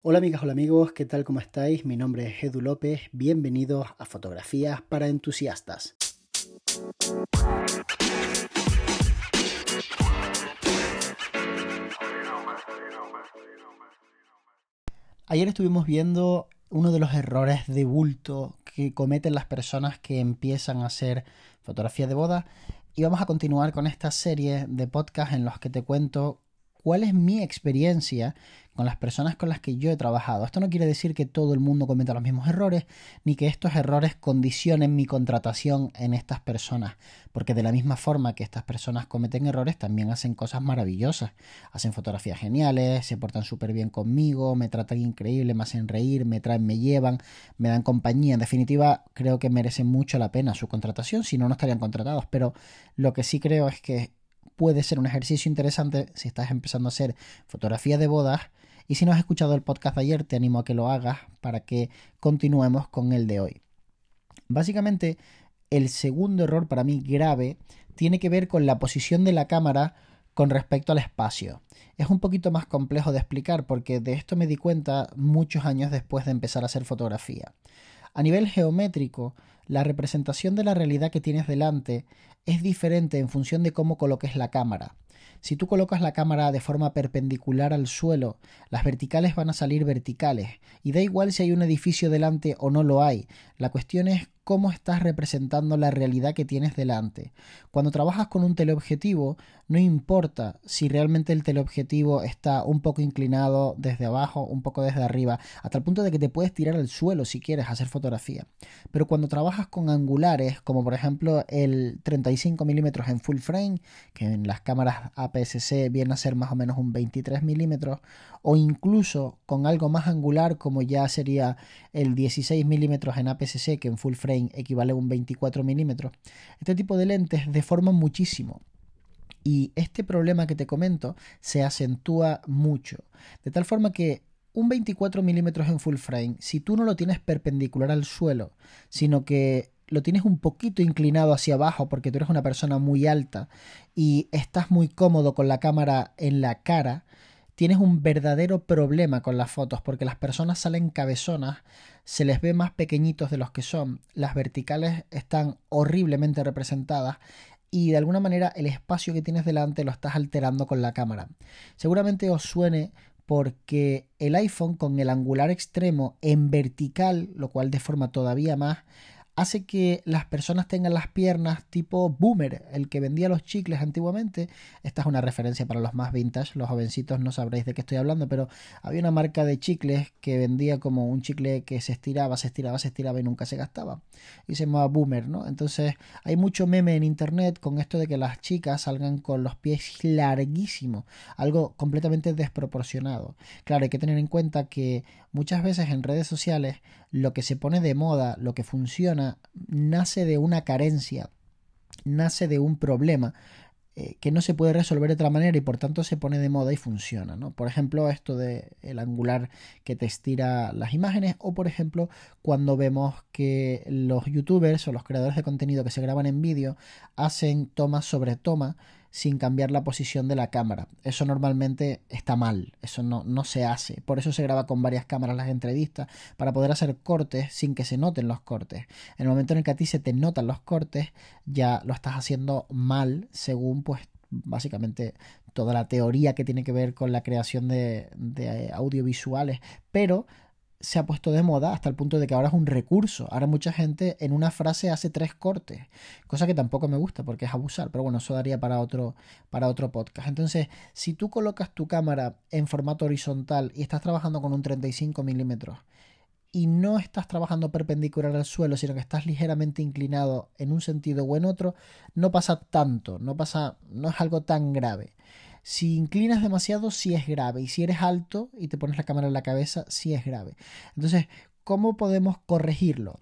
Hola amigas, hola amigos, ¿qué tal? ¿Cómo estáis? Mi nombre es Edu López, bienvenidos a Fotografías para Entusiastas. Ayer estuvimos viendo uno de los errores de bulto que cometen las personas que empiezan a hacer fotografía de boda y vamos a continuar con esta serie de podcasts en los que te cuento cuál es mi experiencia con las personas con las que yo he trabajado. Esto no quiere decir que todo el mundo cometa los mismos errores, ni que estos errores condicionen mi contratación en estas personas, porque de la misma forma que estas personas cometen errores, también hacen cosas maravillosas. Hacen fotografías geniales, se portan súper bien conmigo, me tratan increíble, me hacen reír, me traen, me llevan, me dan compañía. En definitiva, creo que merece mucho la pena su contratación, si no, no estarían contratados. Pero lo que sí creo es que puede ser un ejercicio interesante si estás empezando a hacer fotografía de bodas. Y si no has escuchado el podcast de ayer, te animo a que lo hagas para que continuemos con el de hoy. Básicamente, el segundo error para mí grave tiene que ver con la posición de la cámara con respecto al espacio. Es un poquito más complejo de explicar porque de esto me di cuenta muchos años después de empezar a hacer fotografía. A nivel geométrico, la representación de la realidad que tienes delante es diferente en función de cómo coloques la cámara. Si tú colocas la cámara de forma perpendicular al suelo, las verticales van a salir verticales, y da igual si hay un edificio delante o no lo hay. La cuestión es cómo estás representando la realidad que tienes delante. Cuando trabajas con un teleobjetivo, no importa si realmente el teleobjetivo está un poco inclinado desde abajo, un poco desde arriba, hasta el punto de que te puedes tirar al suelo si quieres hacer fotografía. Pero cuando trabajas con angulares, como por ejemplo el 35 mm en full frame, que en las cámaras APS-C viene a ser más o menos un 23 mm, o incluso con algo más angular como ya sería el 16 mm en APS-C, que en full frame equivale a un 24 milímetros. Este tipo de lentes deforman muchísimo. Y este problema que te comento se acentúa mucho. De tal forma que un 24 milímetros en full frame, si tú no lo tienes perpendicular al suelo, sino que lo tienes un poquito inclinado hacia abajo porque tú eres una persona muy alta y estás muy cómodo con la cámara en la cara, tienes un verdadero problema con las fotos porque las personas salen cabezonas, se les ve más pequeñitos de los que son, las verticales están horriblemente representadas y de alguna manera el espacio que tienes delante lo estás alterando con la cámara. Seguramente os suene porque el iPhone con el angular extremo en vertical, lo cual deforma todavía más, hace que las personas tengan las piernas tipo boomer, el que vendía los chicles antiguamente. Esta es una referencia para los más vintage, los jovencitos no sabréis de qué estoy hablando, pero había una marca de chicles que vendía como un chicle que se estiraba, se estiraba, se estiraba y nunca se gastaba. Y se llamaba boomer, ¿no? Entonces hay mucho meme en internet con esto de que las chicas salgan con los pies larguísimos, algo completamente desproporcionado. Claro, hay que tener en cuenta que muchas veces en redes sociales lo que se pone de moda, lo que funciona, nace de una carencia, nace de un problema eh, que no se puede resolver de otra manera y por tanto se pone de moda y funciona. ¿no? Por ejemplo, esto de el angular que te estira las imágenes o por ejemplo cuando vemos que los youtubers o los creadores de contenido que se graban en vídeo hacen toma sobre toma sin cambiar la posición de la cámara. Eso normalmente está mal, eso no, no, se hace. Por eso se graba con varias cámaras las entrevistas, para poder hacer cortes sin que se noten los cortes. En el momento en el que a ti se te notan los cortes, ya lo estás haciendo mal según pues básicamente toda la teoría que tiene que ver con la creación de, de audiovisuales. Pero se ha puesto de moda hasta el punto de que ahora es un recurso. Ahora mucha gente en una frase hace tres cortes, cosa que tampoco me gusta porque es abusar, pero bueno, eso daría para otro, para otro podcast. Entonces, si tú colocas tu cámara en formato horizontal y estás trabajando con un 35 milímetros y no estás trabajando perpendicular al suelo, sino que estás ligeramente inclinado en un sentido o en otro, no pasa tanto, no pasa, no es algo tan grave. Si inclinas demasiado, sí es grave. Y si eres alto y te pones la cámara en la cabeza, sí es grave. Entonces, ¿cómo podemos corregirlo?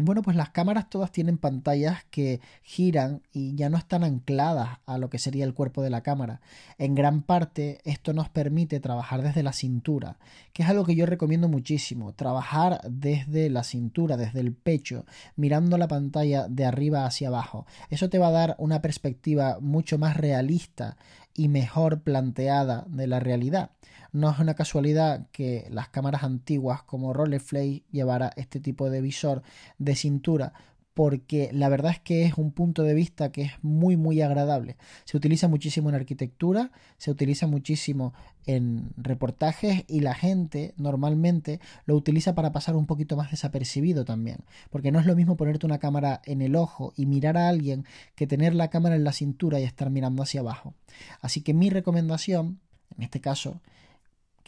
Bueno, pues las cámaras todas tienen pantallas que giran y ya no están ancladas a lo que sería el cuerpo de la cámara. En gran parte esto nos permite trabajar desde la cintura, que es algo que yo recomiendo muchísimo. Trabajar desde la cintura, desde el pecho, mirando la pantalla de arriba hacia abajo. Eso te va a dar una perspectiva mucho más realista y mejor planteada de la realidad. no es una casualidad que las cámaras antiguas como Rolleiflex llevara este tipo de visor de cintura porque la verdad es que es un punto de vista que es muy muy agradable. Se utiliza muchísimo en arquitectura, se utiliza muchísimo en reportajes y la gente normalmente lo utiliza para pasar un poquito más desapercibido también, porque no es lo mismo ponerte una cámara en el ojo y mirar a alguien que tener la cámara en la cintura y estar mirando hacia abajo. Así que mi recomendación, en este caso,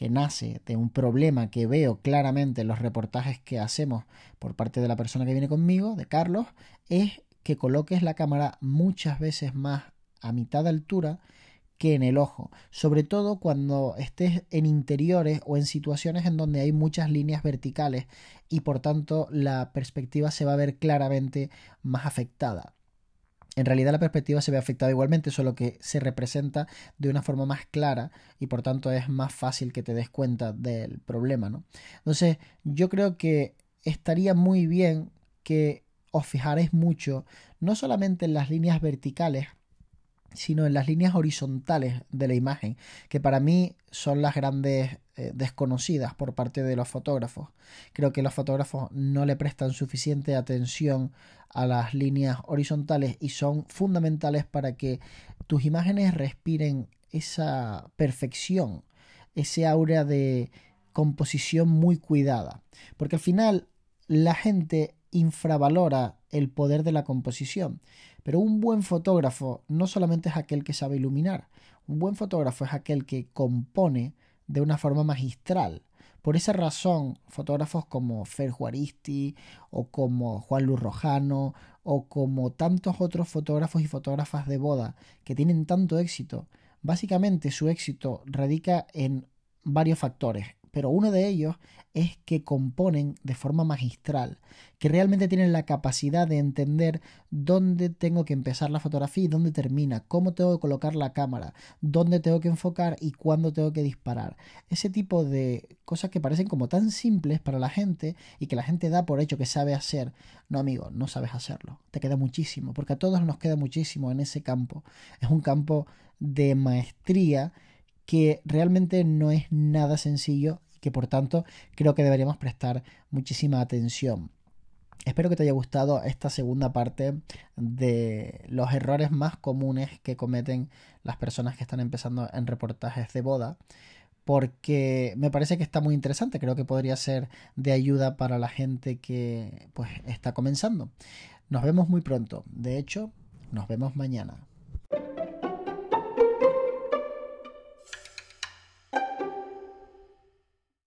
que nace de un problema que veo claramente en los reportajes que hacemos por parte de la persona que viene conmigo, de Carlos, es que coloques la cámara muchas veces más a mitad de altura que en el ojo, sobre todo cuando estés en interiores o en situaciones en donde hay muchas líneas verticales y por tanto la perspectiva se va a ver claramente más afectada. En realidad la perspectiva se ve afectada igualmente, solo que se representa de una forma más clara y por tanto es más fácil que te des cuenta del problema, ¿no? Entonces, yo creo que estaría muy bien que os fijaréis mucho no solamente en las líneas verticales, sino en las líneas horizontales de la imagen, que para mí son las grandes eh, desconocidas por parte de los fotógrafos. Creo que los fotógrafos no le prestan suficiente atención a las líneas horizontales y son fundamentales para que tus imágenes respiren esa perfección, ese aura de composición muy cuidada. Porque al final la gente infravalora el poder de la composición. Pero un buen fotógrafo no solamente es aquel que sabe iluminar, un buen fotógrafo es aquel que compone de una forma magistral. Por esa razón, fotógrafos como Fer Juaristi o como Juan Luz Rojano o como tantos otros fotógrafos y fotógrafas de boda que tienen tanto éxito, básicamente su éxito radica en varios factores pero uno de ellos es que componen de forma magistral, que realmente tienen la capacidad de entender dónde tengo que empezar la fotografía y dónde termina, cómo tengo que colocar la cámara, dónde tengo que enfocar y cuándo tengo que disparar. Ese tipo de cosas que parecen como tan simples para la gente y que la gente da por hecho que sabe hacer. No, amigo, no sabes hacerlo. Te queda muchísimo, porque a todos nos queda muchísimo en ese campo. Es un campo de maestría que realmente no es nada sencillo que por tanto creo que deberíamos prestar muchísima atención. Espero que te haya gustado esta segunda parte de los errores más comunes que cometen las personas que están empezando en reportajes de boda, porque me parece que está muy interesante, creo que podría ser de ayuda para la gente que pues está comenzando. Nos vemos muy pronto, de hecho, nos vemos mañana.